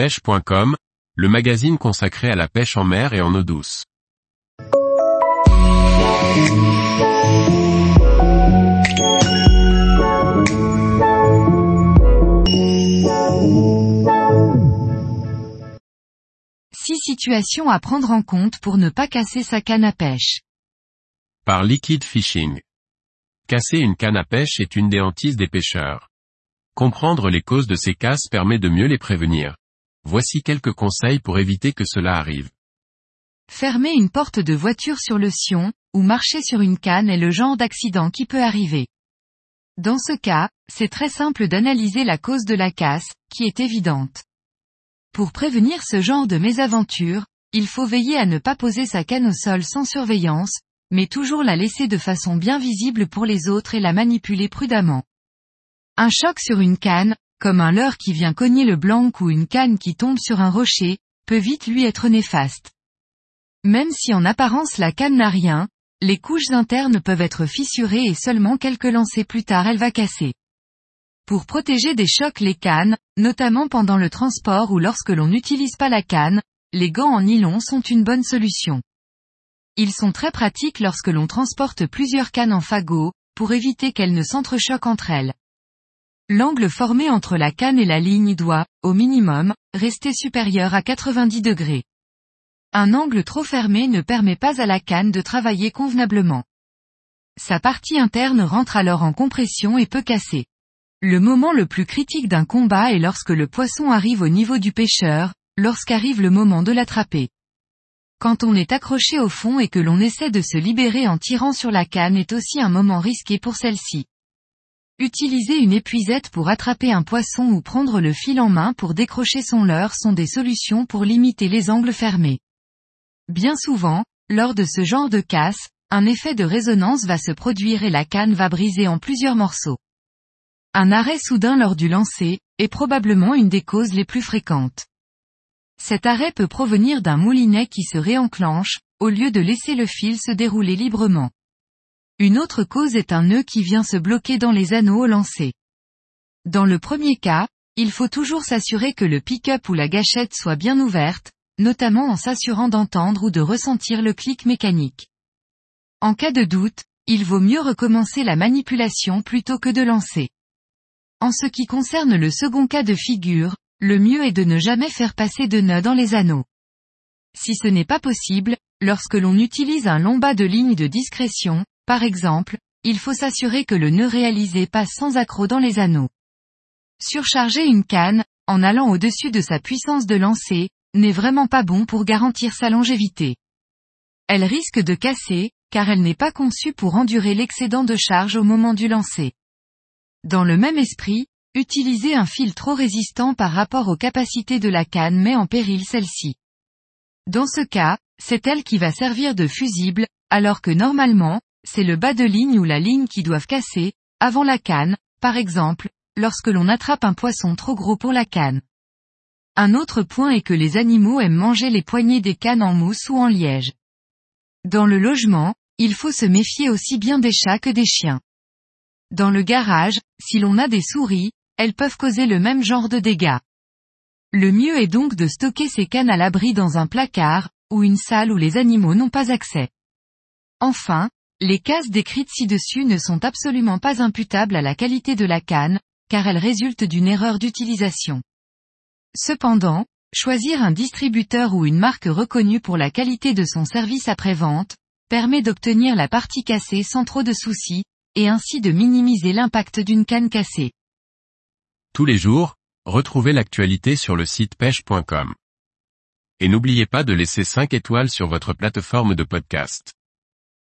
pêche.com, le magazine consacré à la pêche en mer et en eau douce. Six situations à prendre en compte pour ne pas casser sa canne à pêche. Par Liquid Fishing. Casser une canne à pêche est une des hantises des pêcheurs. Comprendre les causes de ces casses permet de mieux les prévenir. Voici quelques conseils pour éviter que cela arrive. Fermer une porte de voiture sur le sion, ou marcher sur une canne est le genre d'accident qui peut arriver. Dans ce cas, c'est très simple d'analyser la cause de la casse, qui est évidente. Pour prévenir ce genre de mésaventure, il faut veiller à ne pas poser sa canne au sol sans surveillance, mais toujours la laisser de façon bien visible pour les autres et la manipuler prudemment. Un choc sur une canne, comme un leurre qui vient cogner le blanc ou une canne qui tombe sur un rocher, peut vite lui être néfaste. Même si en apparence la canne n'a rien, les couches internes peuvent être fissurées et seulement quelques lancers plus tard elle va casser. Pour protéger des chocs les cannes, notamment pendant le transport ou lorsque l'on n'utilise pas la canne, les gants en nylon sont une bonne solution. Ils sont très pratiques lorsque l'on transporte plusieurs cannes en fagot, pour éviter qu'elles ne s'entrechoquent entre elles. L'angle formé entre la canne et la ligne doit, au minimum, rester supérieur à 90 degrés. Un angle trop fermé ne permet pas à la canne de travailler convenablement. Sa partie interne rentre alors en compression et peut casser. Le moment le plus critique d'un combat est lorsque le poisson arrive au niveau du pêcheur, lorsqu'arrive le moment de l'attraper. Quand on est accroché au fond et que l'on essaie de se libérer en tirant sur la canne est aussi un moment risqué pour celle-ci. Utiliser une épuisette pour attraper un poisson ou prendre le fil en main pour décrocher son leurre sont des solutions pour limiter les angles fermés. Bien souvent, lors de ce genre de casse, un effet de résonance va se produire et la canne va briser en plusieurs morceaux. Un arrêt soudain lors du lancer, est probablement une des causes les plus fréquentes. Cet arrêt peut provenir d'un moulinet qui se réenclenche, au lieu de laisser le fil se dérouler librement. Une autre cause est un nœud qui vient se bloquer dans les anneaux au lancer. Dans le premier cas, il faut toujours s'assurer que le pick-up ou la gâchette soit bien ouverte, notamment en s'assurant d'entendre ou de ressentir le clic mécanique. En cas de doute, il vaut mieux recommencer la manipulation plutôt que de lancer. En ce qui concerne le second cas de figure, le mieux est de ne jamais faire passer de nœuds dans les anneaux. Si ce n'est pas possible, lorsque l'on utilise un long bas de ligne de discrétion, par exemple, il faut s'assurer que le nœud réalisé passe sans accroc dans les anneaux. Surcharger une canne, en allant au-dessus de sa puissance de lancer, n'est vraiment pas bon pour garantir sa longévité. Elle risque de casser, car elle n'est pas conçue pour endurer l'excédent de charge au moment du lancer. Dans le même esprit, utiliser un fil trop résistant par rapport aux capacités de la canne met en péril celle-ci. Dans ce cas, c'est elle qui va servir de fusible, alors que normalement, c'est le bas de ligne ou la ligne qui doivent casser, avant la canne, par exemple, lorsque l'on attrape un poisson trop gros pour la canne. Un autre point est que les animaux aiment manger les poignées des cannes en mousse ou en liège. Dans le logement, il faut se méfier aussi bien des chats que des chiens. Dans le garage, si l'on a des souris, elles peuvent causer le même genre de dégâts. Le mieux est donc de stocker ces cannes à l'abri dans un placard, ou une salle où les animaux n'ont pas accès. Enfin, les casses décrites ci-dessus ne sont absolument pas imputables à la qualité de la canne, car elles résultent d'une erreur d'utilisation. Cependant, choisir un distributeur ou une marque reconnue pour la qualité de son service après-vente, permet d'obtenir la partie cassée sans trop de soucis, et ainsi de minimiser l'impact d'une canne cassée. Tous les jours, retrouvez l'actualité sur le site pêche.com. Et n'oubliez pas de laisser 5 étoiles sur votre plateforme de podcast.